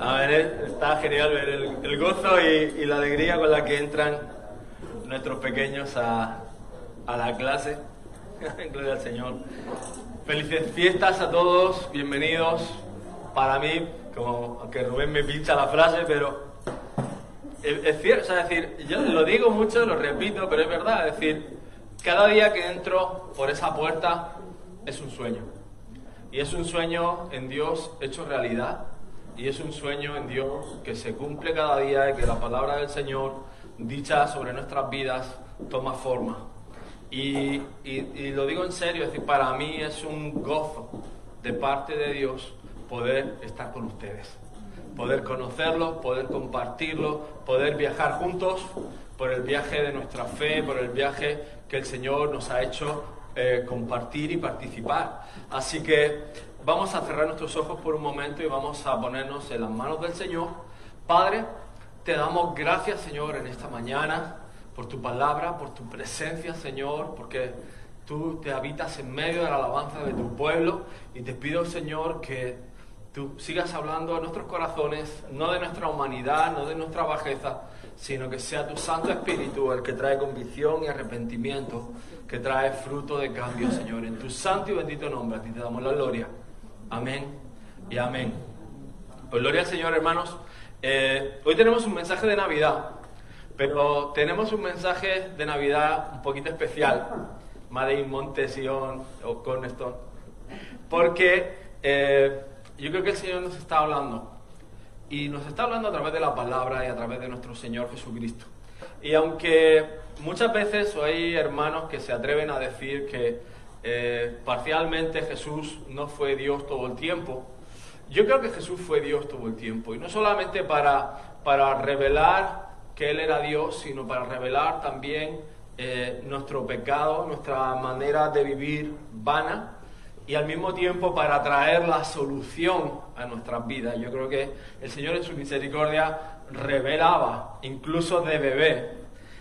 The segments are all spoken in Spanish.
A ver, está genial ver el, gozo y, la alegría con la que entran nuestros pequeños a, la clase. Gloria al Señor. Felices fiestas a todos, bienvenidos. Para mí, como aunque Rubén me pincha la frase, pero es, cierto, es decir, yo lo digo mucho, lo repito, pero es verdad, es decir, cada día que entro por esa puerta es un sueño. Y es un sueño en Dios hecho realidad y es un sueño en Dios que se cumple cada día y que la palabra del Señor, dicha sobre nuestras vidas, toma forma. Y, lo digo en serio, es decir, para mí es un gozo de parte de Dios poder estar con ustedes, poder conocerlos, poder compartirlos, poder viajar juntos por el viaje de nuestra fe, por el viaje que el Señor nos ha hecho eh, compartir y participar. Así que vamos a cerrar nuestros ojos por un momento y vamos a ponernos en las manos del Señor. Padre, te damos gracias, Señor, en esta mañana por tu palabra, por tu presencia, Señor, porque tú te habitas en medio de la alabanza de tu pueblo y te pido, Señor, que tú sigas hablando a nuestros corazones, no de nuestra humanidad, no de nuestra bajeza, sino que sea tu Santo Espíritu el que trae convicción y arrepentimiento, que trae fruto de cambio, Señor. En tu santo y bendito nombre, a ti te damos la gloria. Amén y amén. Pues gloria al Señor, hermanos. Eh, hoy tenemos un mensaje de Navidad, pero tenemos un mensaje de Navidad un poquito especial. Made in Montesion o Cornerstone. Porque eh, yo creo que el Señor nos está hablando. Y nos está hablando a través de la palabra y a través de nuestro Señor Jesucristo. Y aunque muchas veces hay hermanos que se atreven a decir que eh, parcialmente Jesús no fue Dios todo el tiempo. Yo creo que Jesús fue Dios todo el tiempo, y no solamente para, para revelar que Él era Dios, sino para revelar también eh, nuestro pecado, nuestra manera de vivir vana, y al mismo tiempo para traer la solución a nuestras vidas. Yo creo que el Señor en su misericordia revelaba, incluso de bebé,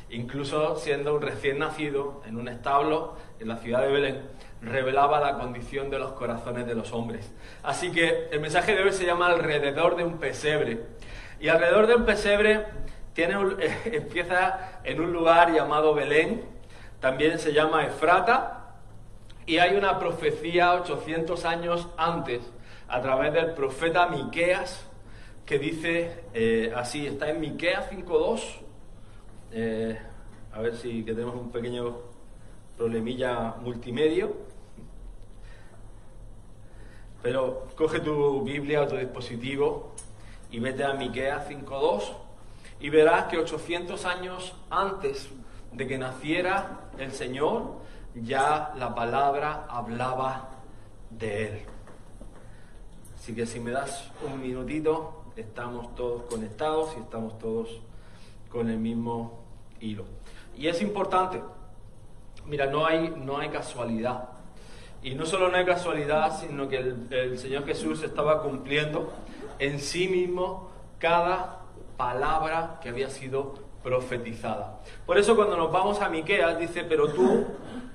incluso siendo un recién nacido en un establo en la ciudad de Belén, revelaba la condición de los corazones de los hombres. Así que el mensaje de hoy se llama alrededor de un pesebre. Y alrededor de un pesebre tiene empieza en un lugar llamado Belén, también se llama Efrata, y hay una profecía 800 años antes, a través del profeta Miqueas, que dice eh, así, está en Miqueas 5.2, eh, a ver si que tenemos un pequeño problemilla multimedio. Pero coge tu Biblia o tu dispositivo y vete a Miqueas 5.2 y verás que 800 años antes de que naciera el Señor, ya la palabra hablaba de Él. Así que si me das un minutito, estamos todos conectados y estamos todos con el mismo hilo. Y es importante, mira, no hay, no hay casualidad. Y no solo no hay casualidad, sino que el, Señor Jesús estaba cumpliendo en sí mismo cada palabra que había sido profetizada. Por eso cuando nos vamos a Miqueas dice, pero tú,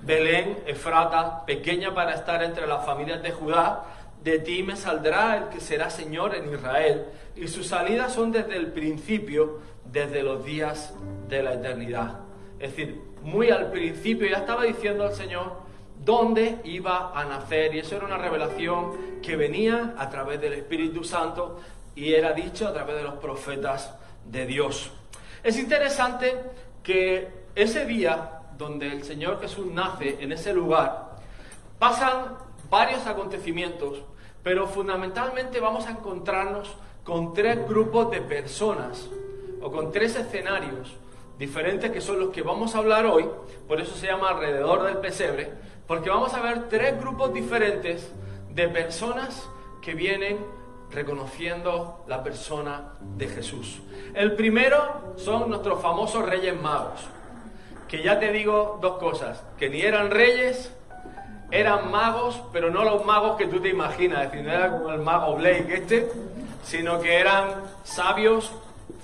Belén, Efrata, pequeña para estar entre las familias de Judá, de ti me saldrá el que será Señor en Israel, y sus salidas son desde el principio, desde los días de la eternidad. Es decir, muy al principio ya estaba diciendo al Señor dónde iba a nacer, y eso era una revelación que venía a través del Espíritu Santo y era dicho a través de los profetas de Dios. Es interesante que ese día donde el Señor Jesús nace en ese lugar, pasan varios acontecimientos pero fundamentalmente vamos a encontrarnos con tres grupos de personas o con tres escenarios diferentes que son los que vamos a hablar hoy, por eso se llama alrededor del pesebre, porque vamos a ver tres grupos diferentes de personas que vienen reconociendo la persona de Jesús. El primero son nuestros famosos reyes magos, que ya te digo dos cosas, que ni eran reyes eran magos, pero no los magos que tú te imaginas, es decir, no era como el mago Blake este, sino que eran sabios,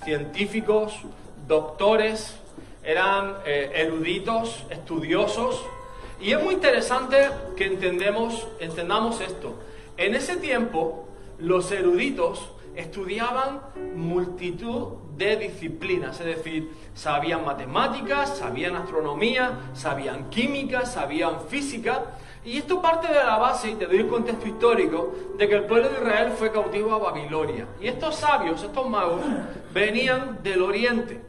científicos, doctores, eran eh, eruditos, estudiosos. Y es muy interesante que entendemos, entendamos esto. En ese tiempo, los eruditos estudiaban multitud de disciplinas, es decir, sabían matemáticas, sabían astronomía, sabían química, sabían física, y esto parte de la base, y te doy el contexto histórico, de que el pueblo de Israel fue cautivo a Babilonia. Y estos sabios, estos magos, venían del oriente.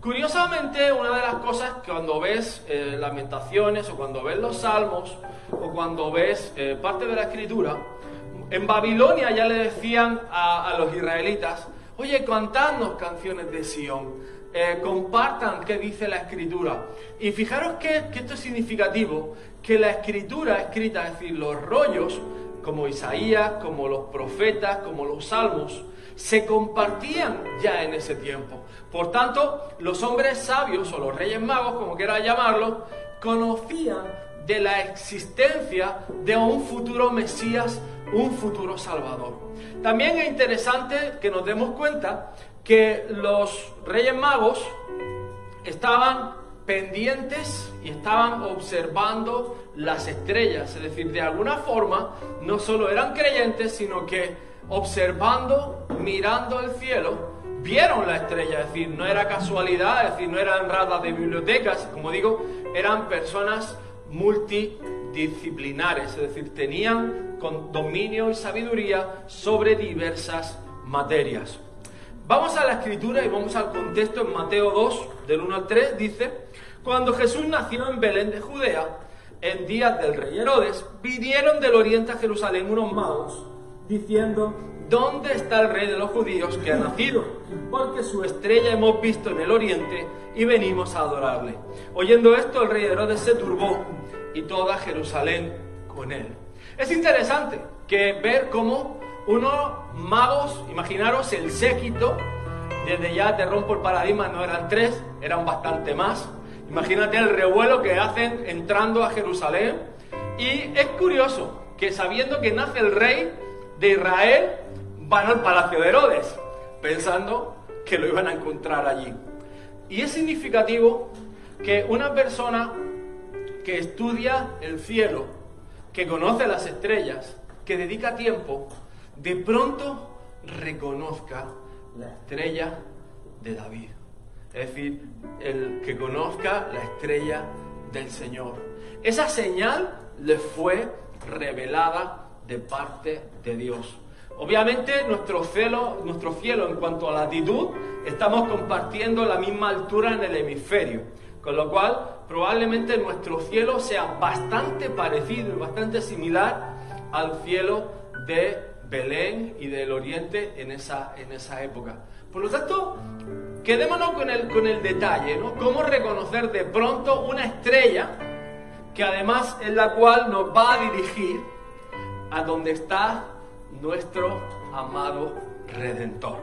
Curiosamente, una de las cosas que cuando ves eh, lamentaciones o cuando ves los salmos o cuando ves eh, parte de la escritura, en Babilonia ya le decían a, los israelitas, oye, cantadnos canciones de Sión, eh, compartan qué dice la escritura. Y fijaros que, esto es significativo, que la escritura escrita, es decir, los rollos, como Isaías, como los profetas, como los salmos, se compartían ya en ese tiempo. Por tanto, los hombres sabios o los reyes magos, como quiera llamarlo, conocían de la existencia de un futuro Mesías un futuro Salvador. También es interesante que nos demos cuenta que los Reyes Magos estaban pendientes y estaban observando las estrellas, es decir, de alguna forma no solo eran creyentes, sino que observando, mirando el cielo, vieron la estrella, es decir, no era casualidad, es decir, no eran ratas de bibliotecas, como digo, eran personas multidisciplinares, es decir, tenían dominio y sabiduría sobre diversas materias. Vamos a la escritura y vamos al contexto en Mateo 2, del 1 al 3, dice, cuando Jesús nació en Belén de Judea, en días del rey Herodes, vinieron del oriente a Jerusalén unos magos, diciendo, ¿dónde está el rey de los judíos que ha nacido? Porque su estrella hemos visto en el oriente y venimos a adorarle. Oyendo esto, el rey Herodes se turbó y toda Jerusalén con él. Es interesante que ver cómo unos magos, imaginaros el séquito, desde ya te rompo el paradigma, no eran tres, eran bastante más. Imagínate el revuelo que hacen entrando a Jerusalén. Y es curioso que sabiendo que nace el rey de Israel, van al palacio de Herodes, pensando que lo iban a encontrar allí. Y es significativo que una persona que estudia el cielo que conoce las estrellas, que dedica tiempo, de pronto reconozca la estrella de David. Es decir, el que conozca la estrella del Señor. Esa señal le fue revelada de parte de Dios. Obviamente nuestro cielo, nuestro cielo en cuanto a latitud, estamos compartiendo la misma altura en el hemisferio. Con lo cual, probablemente nuestro cielo sea bastante parecido y bastante similar al cielo de Belén y del Oriente en esa, en esa época. Por lo tanto, quedémonos con el, con el detalle, ¿no? Cómo reconocer de pronto una estrella que además es la cual nos va a dirigir a donde está nuestro amado Redentor.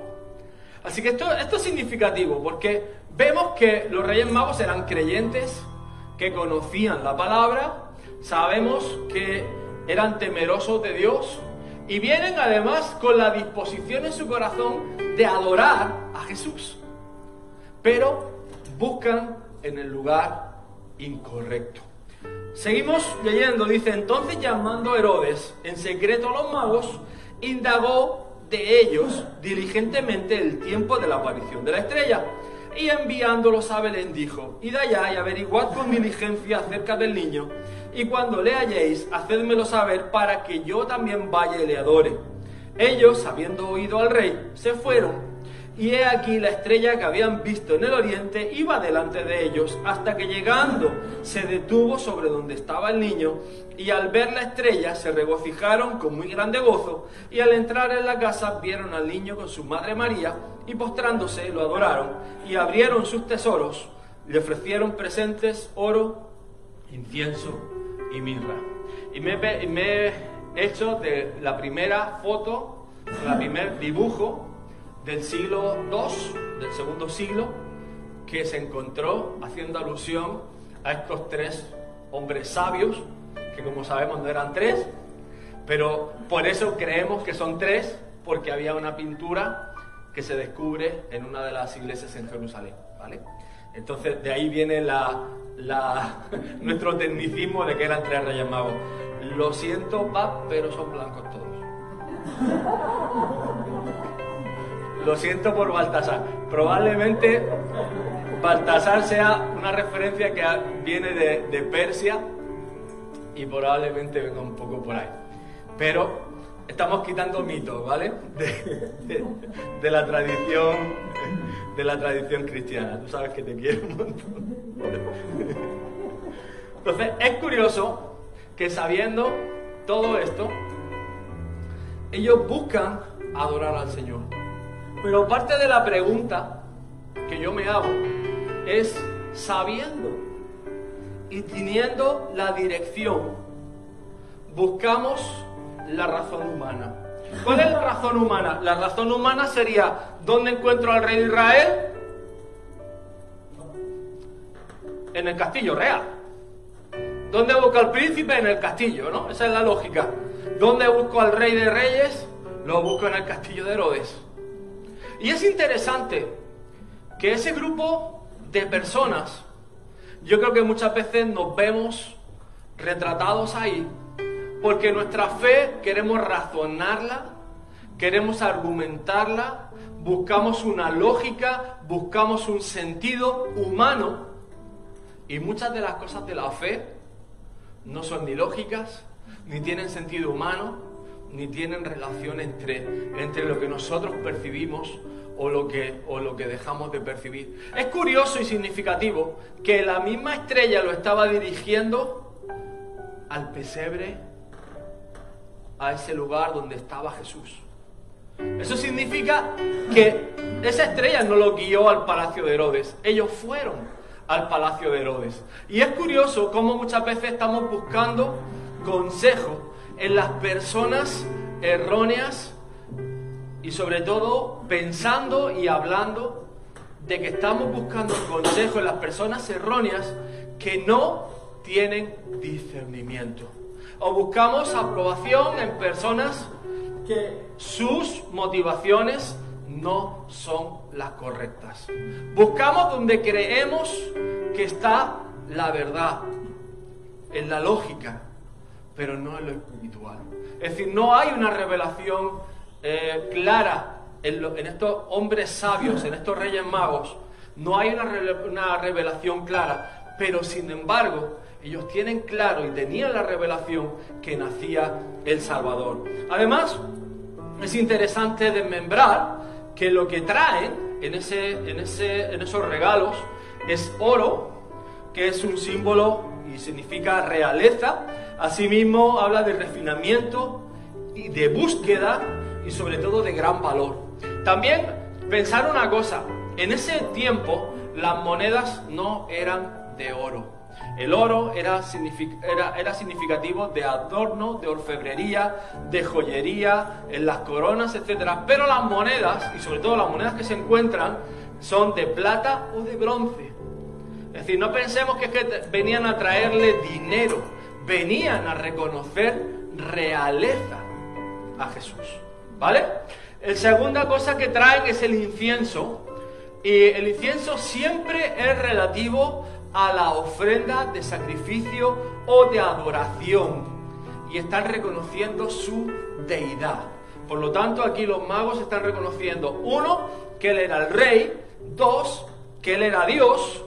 Así que esto, esto es significativo porque Vemos que los Reyes Magos eran creyentes, que conocían la palabra, sabemos que eran temerosos de Dios y vienen además con la disposición en su corazón de adorar a Jesús. Pero buscan en el lugar incorrecto. Seguimos leyendo, dice, entonces llamando a Herodes en secreto a los magos, indagó de ellos diligentemente el tiempo de la aparición de la estrella y enviándolos a Belén dijo, id allá y averiguad con diligencia acerca del niño, y cuando le halléis, hacedmelo saber para que yo también vaya y le adore. Ellos, habiendo oído al rey, se fueron y he aquí la estrella que habían visto en el oriente iba delante de ellos, hasta que llegando se detuvo sobre donde estaba el niño, y al ver la estrella se regocijaron con muy grande gozo, y al entrar en la casa vieron al niño con su madre María, y postrándose lo adoraron, y abrieron sus tesoros, le ofrecieron presentes, oro, incienso y mirra. Y me, he hecho de la primera foto, la primer dibujo, del siglo II, del segundo siglo, que se encontró haciendo alusión a estos tres hombres sabios, que como sabemos no eran tres, pero por eso creemos que son tres, porque había una pintura que se descubre en una de las iglesias en Jerusalén, ¿vale? Entonces de ahí viene la, nuestro tecnicismo de que eran tres reyes magos. Lo siento, va, pero son blancos todos. Lo siento por Baltasar. Probablemente Baltasar sea una referencia que viene de, Persia y probablemente venga un poco por ahí. Pero estamos quitando mitos, ¿vale? De, la tradición de la tradición cristiana. Tú sabes que te quiero un montón. Entonces, es curioso que sabiendo todo esto, ellos buscan adorar al Señor. Pero parte de la pregunta que yo me hago es sabiendo y teniendo la dirección, buscamos la razón humana. ¿Cuál es la razón humana? La razón humana sería, ¿dónde encuentro al rey de Israel? En el castillo real. ¿Dónde busco al príncipe? En el castillo, ¿no? Esa es la lógica. ¿Dónde busco al rey de reyes? Lo busco en el castillo de Herodes. Y es interesante que ese grupo de personas, yo creo que muchas veces nos vemos retratados ahí, porque nuestra fe queremos razonarla, queremos argumentarla, buscamos una lógica, buscamos un sentido humano, y muchas de las cosas de la fe no son ni lógicas, ni tienen sentido humano, ni tienen relación entre, entre lo que nosotros percibimos o lo, que, o lo que dejamos de percibir. Es curioso y significativo que la misma estrella lo estaba dirigiendo al pesebre, a ese lugar donde estaba Jesús. Eso significa que esa estrella no lo guió al palacio de Herodes, ellos fueron al palacio de Herodes. Y es curioso cómo muchas veces estamos buscando consejo en las personas erróneas y sobre todo pensando y hablando de que estamos buscando consejo en las personas erróneas que no tienen discernimiento. O buscamos aprobación en personas que sus motivaciones no son las correctas. Buscamos donde creemos que está la verdad, en la lógica, pero no en lo espiritual. Es decir, no hay una revelación eh, clara en, estos hombres sabios, en estos reyes magos. No hay una, una revelación clara, pero sin embargo, ellos tienen claro y tenían la revelación que nacía el Salvador. Además, es interesante desmembrar que lo que traen en, ese, en, ese, en esos regalos es oro, que es un símbolo y significa realeza. Asimismo, habla de refinamiento y de búsqueda y sobre todo de gran valor. También pensar una cosa, en ese tiempo las monedas no eran de oro. El oro era, era, era, significativo de adorno, de orfebrería, de joyería, en las coronas, etc. Pero las monedas, y sobre todo las monedas que se encuentran, son de plata o de bronce. Es decir, no pensemos que, es que venían a traerle dinero, venían a reconocer realeza a Jesús. ¿Vale? La segunda cosa que traen es el incienso. Y el incienso siempre es relativo a la ofrenda de sacrificio o de adoración. Y están reconociendo su deidad. Por lo tanto, aquí los magos están reconociendo, uno, que él era el rey, dos, que él era Dios,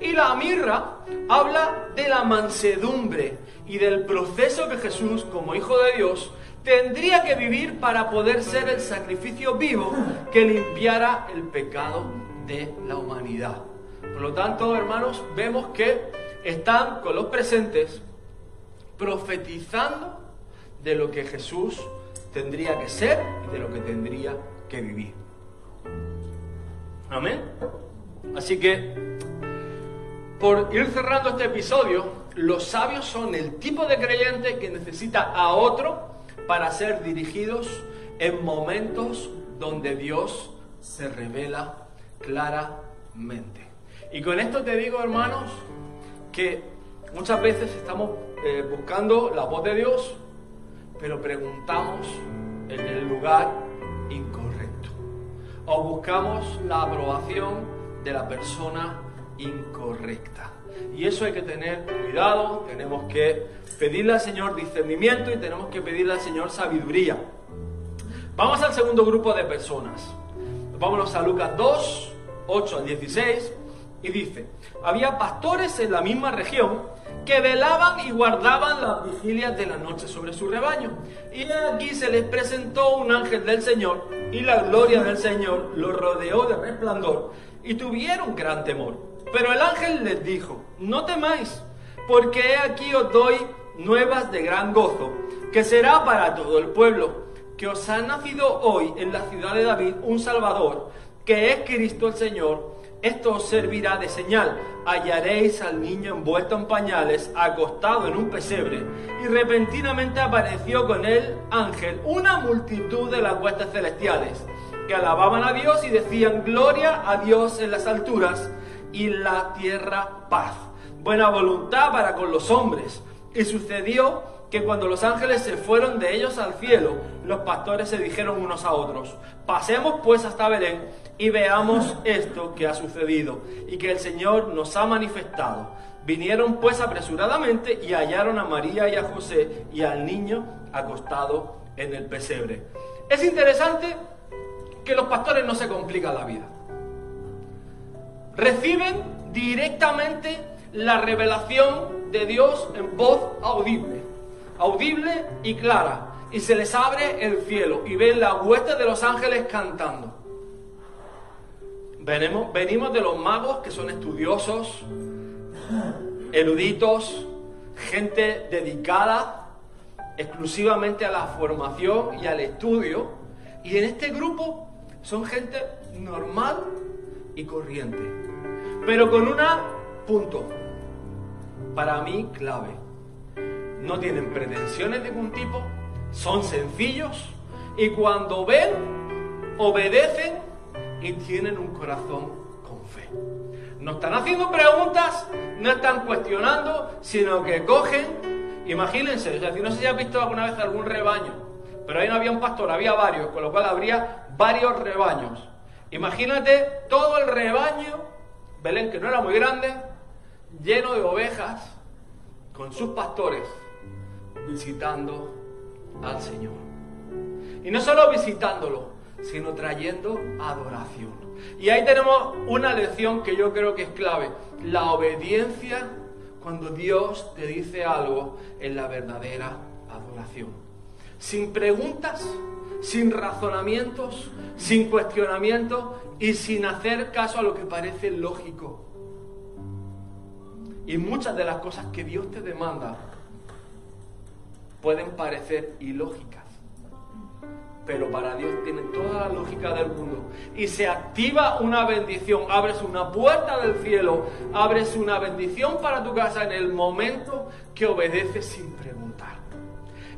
y la mirra habla de la mansedumbre y del proceso que Jesús, como Hijo de Dios, tendría que vivir para poder ser el sacrificio vivo que limpiara el pecado de la humanidad. Por lo tanto, hermanos, vemos que están con los presentes profetizando de lo que Jesús tendría que ser y de lo que tendría que vivir. Amén. Así que, por ir cerrando este episodio, los sabios son el tipo de creyente que necesita a otro para ser dirigidos en momentos donde Dios se revela claramente. Y con esto te digo, hermanos, que muchas veces estamos eh, buscando la voz de Dios, pero preguntamos en el lugar incorrecto. O buscamos la aprobación de la persona incorrecta. Y eso hay que tener cuidado, tenemos que pedirle al Señor discernimiento y tenemos que pedirle al Señor sabiduría. Vamos al segundo grupo de personas. Vámonos a Lucas 2, 8 al 16, y dice, había pastores en la misma región que velaban y guardaban las vigilias de la noche sobre su rebaño. Y aquí se les presentó un ángel del Señor, y la gloria del Señor los rodeó de resplandor, y tuvieron gran temor. Pero el ángel les dijo, no temáis, porque he aquí os doy nuevas de gran gozo, que será para todo el pueblo, que os ha nacido hoy en la ciudad de David un Salvador, que es Cristo el Señor. Esto os servirá de señal. Hallaréis al niño envuelto en pañales, acostado en un pesebre. Y repentinamente apareció con él ángel, una multitud de las huestes celestiales, que alababan a Dios y decían, gloria a Dios en las alturas y la tierra paz. Buena voluntad para con los hombres. Y sucedió que cuando los ángeles se fueron de ellos al cielo, los pastores se dijeron unos a otros, pasemos pues hasta Belén y veamos esto que ha sucedido y que el Señor nos ha manifestado. Vinieron pues apresuradamente y hallaron a María y a José y al niño acostado en el pesebre. Es interesante que los pastores no se complican la vida. Reciben directamente la revelación de Dios en voz audible audible y clara, y se les abre el cielo y ven la hueste de los ángeles cantando. Venimos, venimos de los magos que son estudiosos, eruditos, gente dedicada exclusivamente a la formación y al estudio, y en este grupo son gente normal y corriente, pero con una punto, para mí clave. No tienen pretensiones de ningún tipo, son sencillos y cuando ven, obedecen y tienen un corazón con fe. No están haciendo preguntas, no están cuestionando, sino que cogen, imagínense, no sé si has visto alguna vez algún rebaño, pero ahí no había un pastor, había varios, con lo cual habría varios rebaños. Imagínate todo el rebaño, Belén que no era muy grande, lleno de ovejas, con sus pastores visitando al Señor. Y no solo visitándolo, sino trayendo adoración. Y ahí tenemos una lección que yo creo que es clave. La obediencia cuando Dios te dice algo en la verdadera adoración. Sin preguntas, sin razonamientos, sin cuestionamientos y sin hacer caso a lo que parece lógico. Y muchas de las cosas que Dios te demanda pueden parecer ilógicas, pero para Dios tienen toda la lógica del mundo. Y se activa una bendición, abres una puerta del cielo, abres una bendición para tu casa en el momento que obedeces sin preguntar.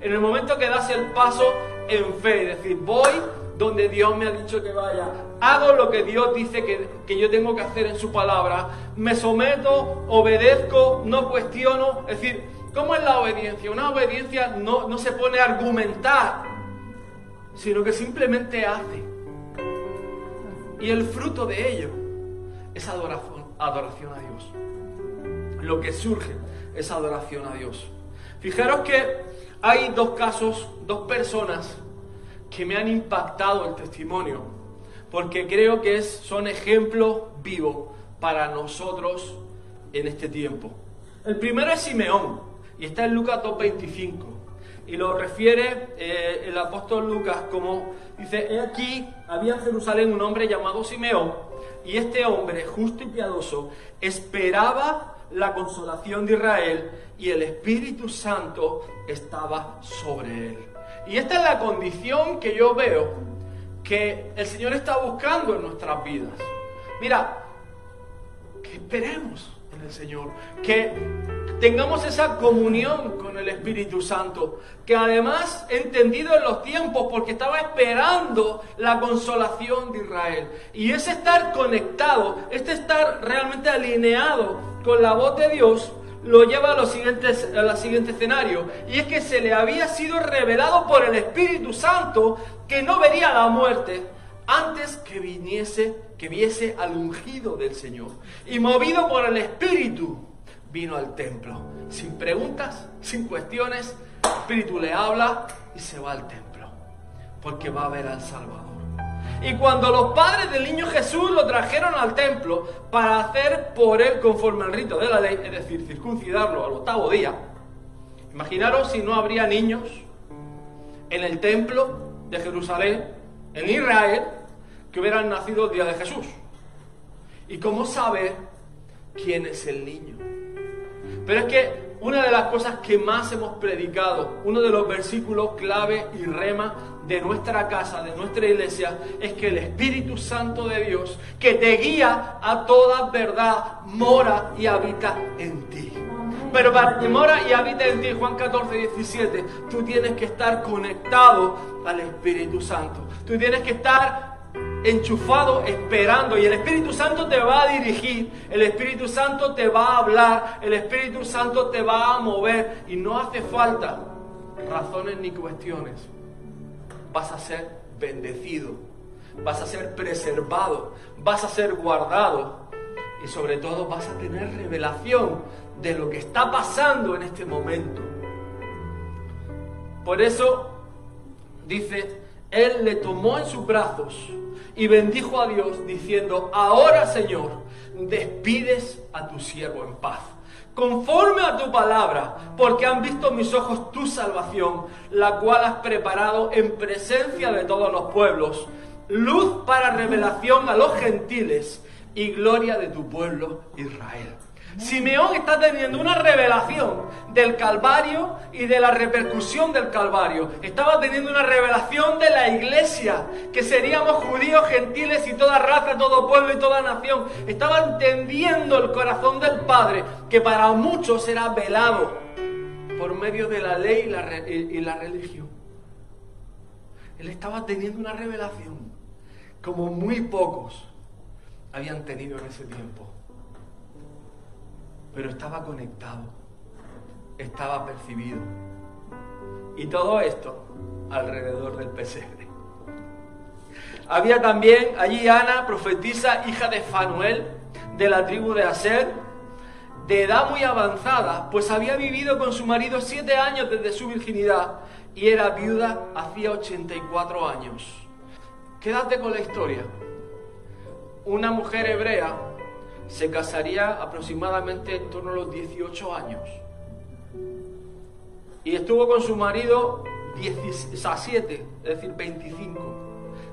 En el momento que das el paso en fe, es decir, voy donde Dios me ha dicho que vaya, hago lo que Dios dice que, que, yo tengo que hacer en su palabra, me someto, obedezco, no cuestiono, es decir, ¿Cómo es la obediencia? Una obediencia no, no se pone a argumentar, sino que simplemente hace. Y el fruto de ello es adoración, adoración a Dios. Lo que surge es adoración a Dios. Fijaros que hay dos casos, dos personas que me han impactado el testimonio, porque creo que es, son ejemplos vivos para nosotros en este tiempo. El primero es Simeón. Y está en Lucas 2.25. Y lo refiere eh, el apóstol Lucas como, dice, he aquí, había en Jerusalén un hombre llamado Simeón, y este hombre, justo y piadoso, esperaba la consolación de Israel, y el Espíritu Santo estaba sobre él. Y esta es la condición que yo veo que el Señor está buscando en nuestras vidas. Mira, que esperemos Señor, que tengamos esa comunión con el Espíritu Santo, que además entendido en los tiempos, porque estaba esperando la consolación de Israel. Y ese estar conectado, este estar realmente alineado con la voz de Dios, lo lleva a, los siguientes, a siguiente escenario. Y es que se le había sido revelado por el Espíritu Santo que no vería la muerte antes que viniese, que viese al ungido del Señor. Y movido por el Espíritu, vino al templo. Sin preguntas, sin cuestiones, el Espíritu le habla y se va al templo. Porque va a ver al Salvador. Y cuando los padres del niño Jesús lo trajeron al templo para hacer por él conforme al rito de la ley, es decir, circuncidarlo al octavo día, imaginaros si no habría niños en el templo de Jerusalén, en Israel, que hubieran nacido el día de Jesús. ¿Y cómo saber quién es el niño? Pero es que una de las cosas que más hemos predicado, uno de los versículos clave y rema de nuestra casa, de nuestra iglesia, es que el Espíritu Santo de Dios, que te guía a toda verdad, mora y habita en ti. Pero para que mora y habita en ti, Juan 14, 17, tú tienes que estar conectado al Espíritu Santo. Tú tienes que estar enchufado esperando y el Espíritu Santo te va a dirigir, el Espíritu Santo te va a hablar, el Espíritu Santo te va a mover y no hace falta razones ni cuestiones. Vas a ser bendecido, vas a ser preservado, vas a ser guardado y sobre todo vas a tener revelación de lo que está pasando en este momento. Por eso dice, Él le tomó en sus brazos y bendijo a Dios diciendo, ahora Señor, despides a tu siervo en paz, conforme a tu palabra, porque han visto mis ojos tu salvación, la cual has preparado en presencia de todos los pueblos, luz para revelación a los gentiles y gloria de tu pueblo Israel. Simeón está teniendo una revelación del Calvario y de la repercusión del Calvario. Estaba teniendo una revelación de la iglesia, que seríamos judíos, gentiles y toda raza, todo pueblo y toda nación. Estaba entendiendo el corazón del Padre, que para muchos era velado por medio de la ley y la, y la religión. Él estaba teniendo una revelación como muy pocos habían tenido en ese tiempo pero estaba conectado, estaba percibido. Y todo esto alrededor del pesebre. Había también allí Ana, profetisa, hija de Fanuel, de la tribu de Aser, de edad muy avanzada, pues había vivido con su marido siete años desde su virginidad y era viuda hacía 84 años. Quédate con la historia. Una mujer hebrea se casaría aproximadamente en torno a los 18 años. Y estuvo con su marido 17, es decir, 25.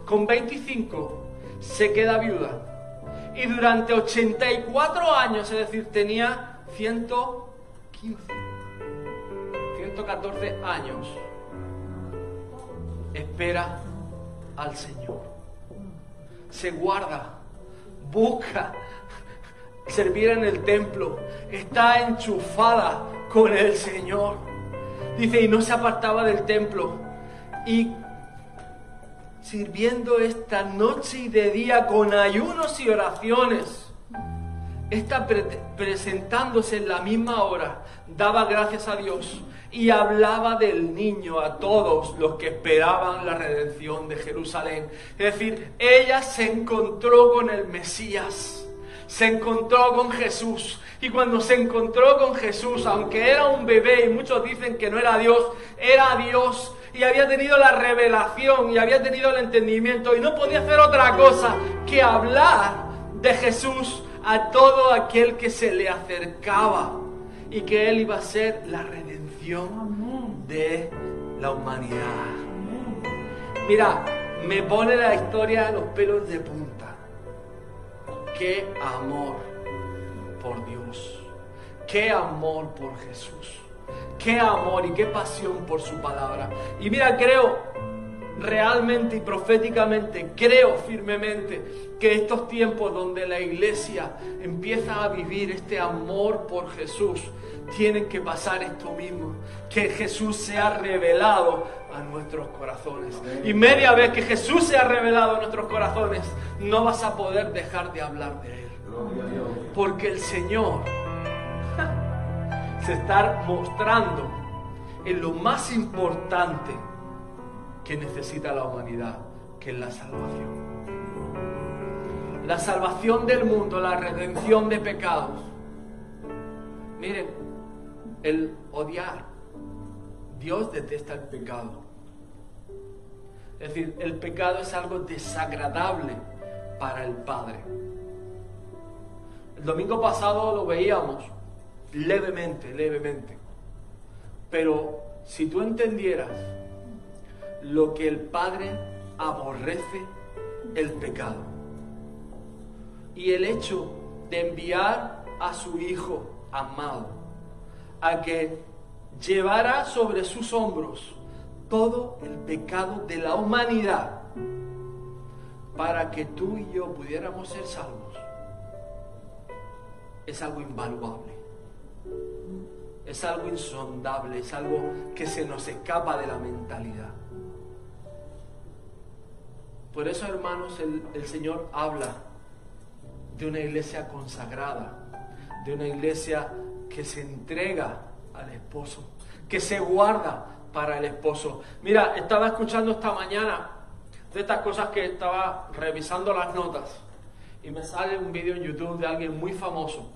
Con 25 se queda viuda. Y durante 84 años, es decir, tenía 115, 114 años, espera al Señor. Se guarda, busca, servir en el templo, está enchufada con el Señor. Dice, y no se apartaba del templo. Y sirviendo esta noche y de día con ayunos y oraciones, está presentándose en la misma hora, daba gracias a Dios y hablaba del niño a todos los que esperaban la redención de Jerusalén. Es decir, ella se encontró con el Mesías se encontró con Jesús. Y cuando se encontró con Jesús, aunque era un bebé y muchos dicen que no era Dios, era Dios y había tenido la revelación y había tenido el entendimiento y no podía hacer otra cosa que hablar de Jesús a todo aquel que se le acercaba y que Él iba a ser la redención de la humanidad. Mira, me pone la historia los pelos de punta qué amor por Dios, qué amor por Jesús, qué amor y qué pasión por su palabra. Y mira, creo realmente y proféticamente, creo firmemente que estos tiempos donde la iglesia empieza a vivir este amor por Jesús, tienen que pasar esto mismo, que Jesús se ha revelado a nuestros corazones. Y media vez que Jesús se ha revelado a nuestros corazones, no vas a poder dejar de hablar de Él. Porque el Señor se está mostrando en lo más importante que necesita la humanidad, que es la salvación. La salvación del mundo, la redención de pecados. Miren, el odiar. Dios detesta el pecado. Es decir, el pecado es algo desagradable para el Padre. El domingo pasado lo veíamos levemente, levemente. Pero si tú entendieras lo que el Padre aborrece el pecado y el hecho de enviar a su Hijo amado a que llevara sobre sus hombros todo el pecado de la humanidad para que tú y yo pudiéramos ser salvos, es algo invaluable. Es algo insondable, es algo que se nos escapa de la mentalidad. Por eso, hermanos, el, el Señor habla de una iglesia consagrada, de una iglesia que se entrega al esposo, que se guarda para el esposo. Mira, estaba escuchando esta mañana de estas cosas que estaba revisando las notas y me sale un vídeo en YouTube de alguien muy famoso.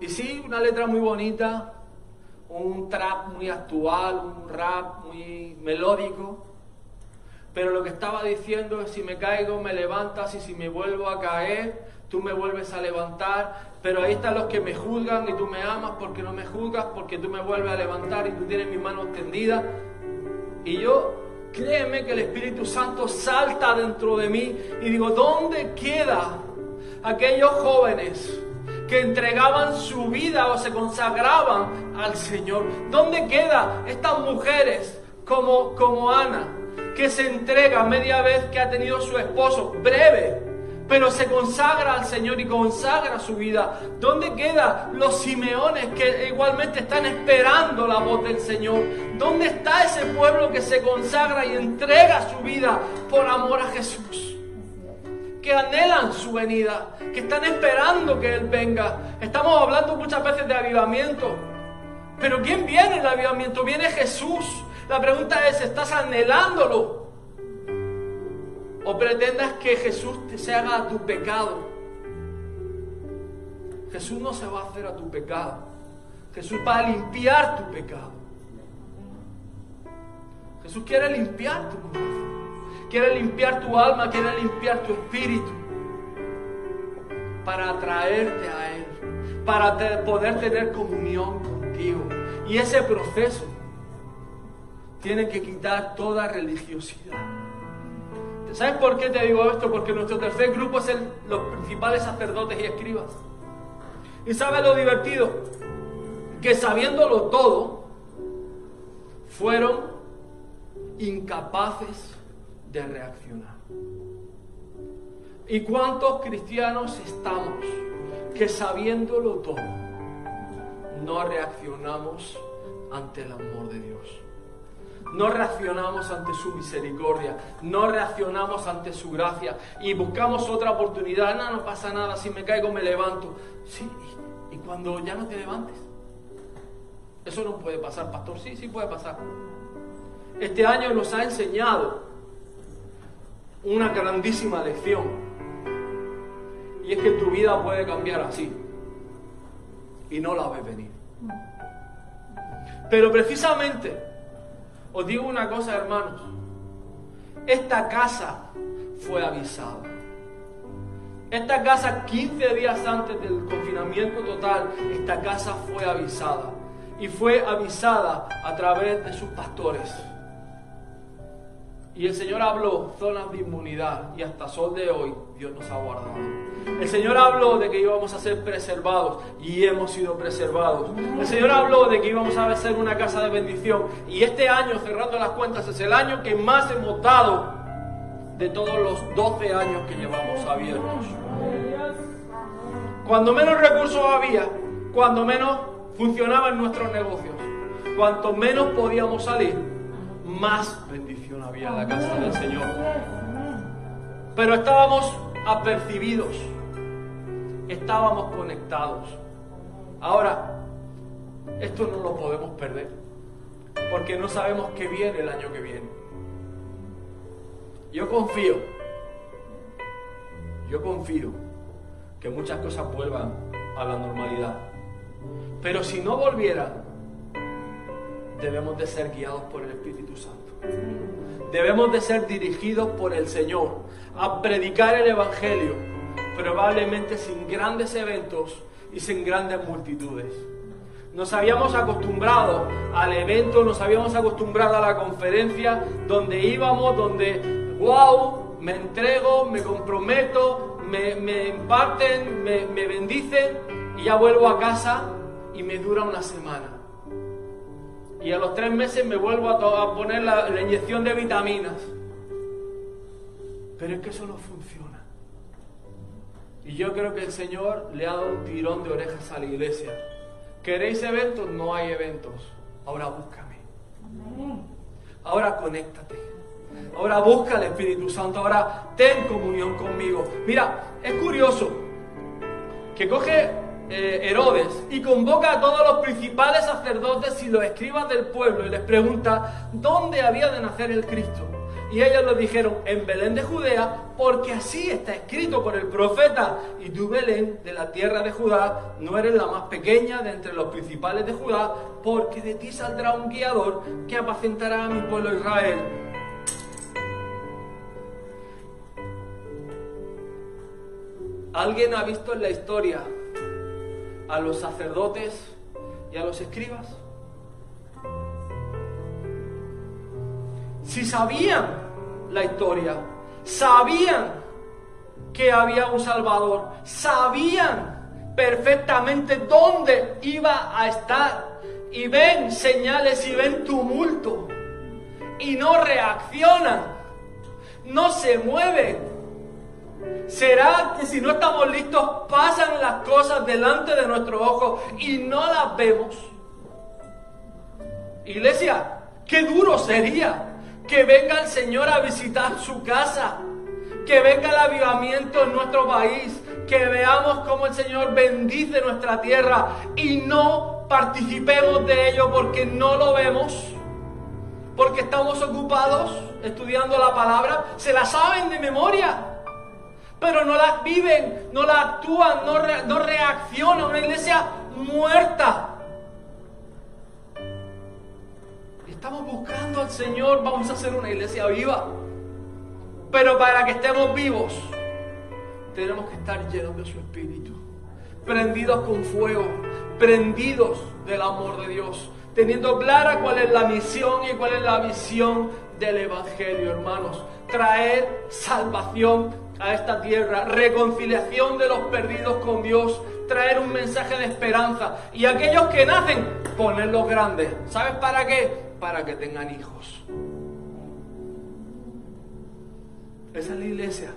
Y sí, una letra muy bonita, un trap muy actual, un rap muy melódico, pero lo que estaba diciendo es si me caigo me levantas y si me vuelvo a caer, tú me vuelves a levantar, pero ahí están los que me juzgan y tú me amas porque no me juzgas, porque tú me vuelves a levantar y tú tienes mis manos tendidas. Y yo, créeme que el Espíritu Santo salta dentro de mí y digo, ¿dónde queda aquellos jóvenes? que entregaban su vida o se consagraban al Señor. ¿Dónde quedan estas mujeres como, como Ana, que se entrega media vez que ha tenido su esposo, breve, pero se consagra al Señor y consagra su vida. ¿Dónde quedan los Simeones que igualmente están esperando la voz del Señor? ¿Dónde está ese pueblo que se consagra y entrega su vida por amor a Jesús? que anhelan su venida, que están esperando que Él venga. Estamos hablando muchas veces de avivamiento, pero ¿quién viene el avivamiento? Viene Jesús. La pregunta es, ¿estás anhelándolo? ¿O pretendas que Jesús se haga a tu pecado? Jesús no se va a hacer a tu pecado. Jesús va a limpiar tu pecado. Jesús quiere limpiar tu corazón quiere limpiar tu alma, quiere limpiar tu espíritu para atraerte a Él, para poder tener comunión contigo. Y ese proceso tiene que quitar toda religiosidad. ¿Sabes por qué te digo esto? Porque nuestro tercer grupo es el, los principales sacerdotes y escribas. ¿Y sabes lo divertido? Que sabiéndolo todo, fueron incapaces de reaccionar. ¿Y cuántos cristianos estamos que sabiéndolo todo, no reaccionamos ante el amor de Dios? No reaccionamos ante su misericordia, no reaccionamos ante su gracia y buscamos otra oportunidad. No, no pasa nada, si me caigo me levanto. Sí, y, y cuando ya no te levantes. Eso no puede pasar, pastor. Sí, sí puede pasar. Este año nos ha enseñado una grandísima lección. Y es que tu vida puede cambiar así. Y no la ves venir. Pero precisamente, os digo una cosa, hermanos. Esta casa fue avisada. Esta casa, 15 días antes del confinamiento total, esta casa fue avisada. Y fue avisada a través de sus pastores. Y el Señor habló zonas de inmunidad y hasta sol de hoy Dios nos ha guardado. El Señor habló de que íbamos a ser preservados y hemos sido preservados. El Señor habló de que íbamos a ser una casa de bendición y este año, cerrando las cuentas, es el año que más hemos dado de todos los 12 años que llevamos abiertos. Cuando menos recursos había, cuando menos funcionaban nuestros negocios, cuanto menos podíamos salir, más bendición había en la casa del Señor. Pero estábamos apercibidos, estábamos conectados. Ahora, esto no lo podemos perder, porque no sabemos qué viene el año que viene. Yo confío, yo confío que muchas cosas vuelvan a la normalidad. Pero si no volvieran, debemos de ser guiados por el Espíritu Santo. Debemos de ser dirigidos por el Señor a predicar el Evangelio, probablemente sin grandes eventos y sin grandes multitudes. Nos habíamos acostumbrado al evento, nos habíamos acostumbrado a la conferencia donde íbamos, donde, wow, me entrego, me comprometo, me, imparten, me, me bendicen y ya vuelvo a casa y me dura una semana. Y a los tres meses me vuelvo a, poner la, la inyección de vitaminas. Pero es que eso no funciona. Y yo creo que el Señor le ha dado un tirón de orejas a la iglesia. ¿Queréis eventos? No hay eventos. Ahora búscame. Ahora conéctate. Ahora busca al Espíritu Santo. Ahora ten comunión conmigo. Mira, es curioso que coge eh, Herodes y convoca a todos los principales sacerdotes y los escribas del pueblo y les pregunta dónde había de nacer el Cristo. Y ellos le dijeron, en Belén de Judea, porque así está escrito por el profeta. Y tú, Belén, de la tierra de Judá, no eres la más pequeña de entre los principales de Judá, porque de ti saldrá un guiador que apacentará a mi pueblo Israel. ¿Alguien ha visto en la historia a los sacerdotes y a los escribas? Si sabían la historia, sabían que había un Salvador, sabían perfectamente dónde iba a estar y ven señales y ven tumulto y no reaccionan, no se mueven ¿Será que si no estamos listos pasan las cosas delante de nuestros ojos y no las vemos? Iglesia, qué duro sería que venga el Señor a visitar su casa, que venga el avivamiento en nuestro país, que veamos cómo el Señor bendice nuestra tierra y no participemos de ello porque no lo vemos, porque estamos ocupados estudiando la palabra, se la saben de memoria pero no las viven, no las actúan, no, no reaccionan. Una iglesia muerta. Estamos buscando al Señor, vamos a hacer una iglesia viva. Pero para que estemos vivos, tenemos que estar llenos de su Espíritu, prendidos con fuego, prendidos del amor de Dios, teniendo clara cuál es la misión y cuál es la visión del Evangelio, hermanos. Traer salvación a esta tierra, reconciliación de los perdidos con Dios, traer un mensaje de esperanza. Y aquellos que nacen, ponerlos grandes. ¿Sabes para qué? Para que tengan hijos. Esa es la iglesia.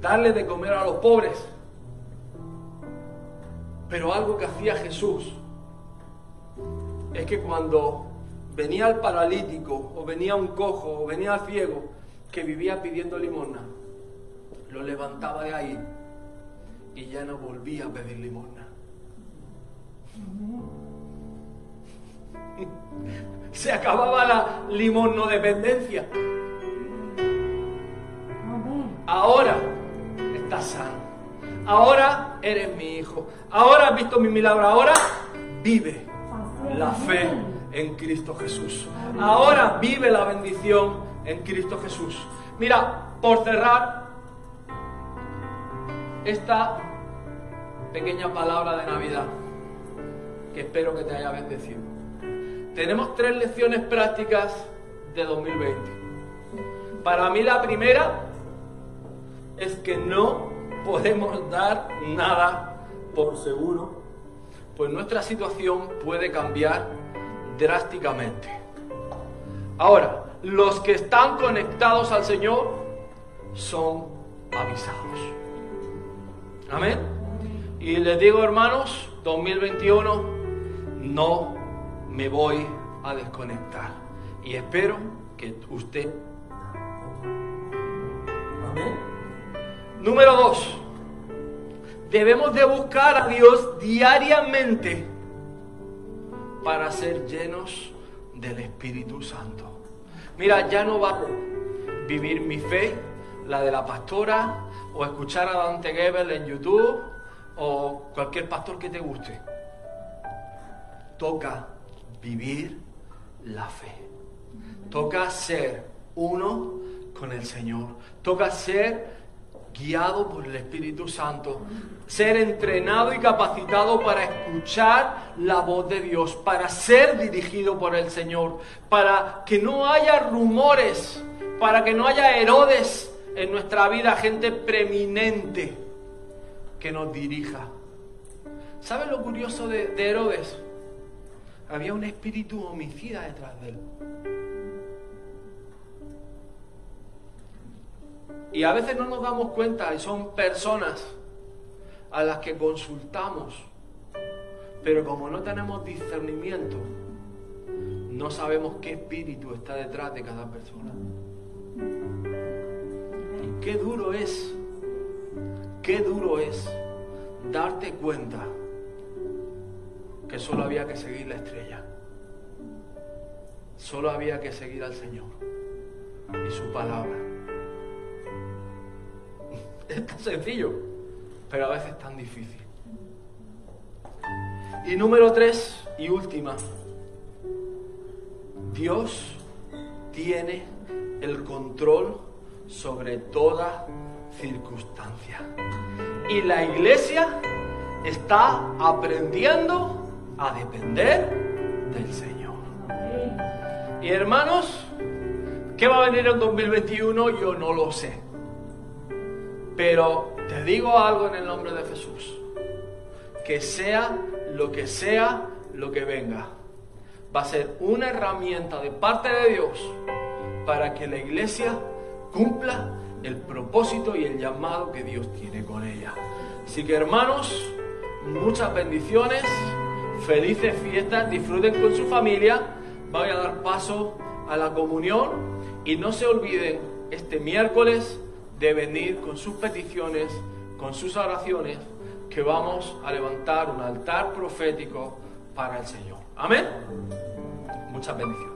Darle de comer a los pobres. Pero algo que hacía Jesús es que cuando venía el paralítico, o venía un cojo, o venía el ciego, que vivía pidiendo limosna, lo levantaba de ahí y ya no volvía a pedir limosna. Se acababa la dependencia. Ahora estás sano. Ahora eres mi hijo. Ahora has visto mi milagro. Ahora vive la fe en Cristo Jesús. Ahora vive la bendición en Cristo Jesús. Mira, por cerrar, esta pequeña palabra de Navidad, que espero que te haya bendecido. Tenemos tres lecciones prácticas de 2020. Para mí la primera es que no podemos dar nada por seguro, pues nuestra situación puede cambiar drásticamente. Ahora, los que están conectados al Señor son avisados. Amén. Y les digo, hermanos, 2021, no me voy a desconectar. Y espero que usted... Amén. Número dos, debemos de buscar a Dios diariamente para ser llenos del Espíritu Santo. Mira, ya no va a vivir mi fe, la de la pastora, o escuchar a Dante Gebel en YouTube o cualquier pastor que te guste. Toca vivir la fe. Toca ser uno con el Señor. Toca ser guiado por el Espíritu Santo. Ser entrenado y capacitado para escuchar la voz de Dios, para ser dirigido por el Señor, para que no haya rumores, para que no haya Herodes en nuestra vida, gente preeminente que nos dirija. ¿Sabes lo curioso de, de Herodes? Había un espíritu homicida detrás de él. Y a veces no nos damos cuenta y son personas a las que consultamos, pero como no tenemos discernimiento, no sabemos qué espíritu está detrás de cada persona. Qué duro es, qué duro es darte cuenta que solo había que seguir la estrella. Solo había que seguir al Señor y su palabra. Es tan sencillo, pero a veces tan difícil. Y número tres y última, Dios tiene el control sobre toda circunstancia. Y la iglesia está aprendiendo a depender del Señor. Y hermanos, ¿qué va a venir en 2021? Yo no lo sé. Pero te digo algo en el nombre de Jesús. Que sea lo que sea lo que venga. Va a ser una herramienta de parte de Dios para que la iglesia cumpla el propósito y el llamado que Dios tiene con ella. Así que hermanos, muchas bendiciones, felices fiestas, disfruten con su familia. Voy a dar paso a la comunión y no se olviden este miércoles de venir con sus peticiones, con sus oraciones, que vamos a levantar un altar profético para el Señor. Amén. Muchas bendiciones.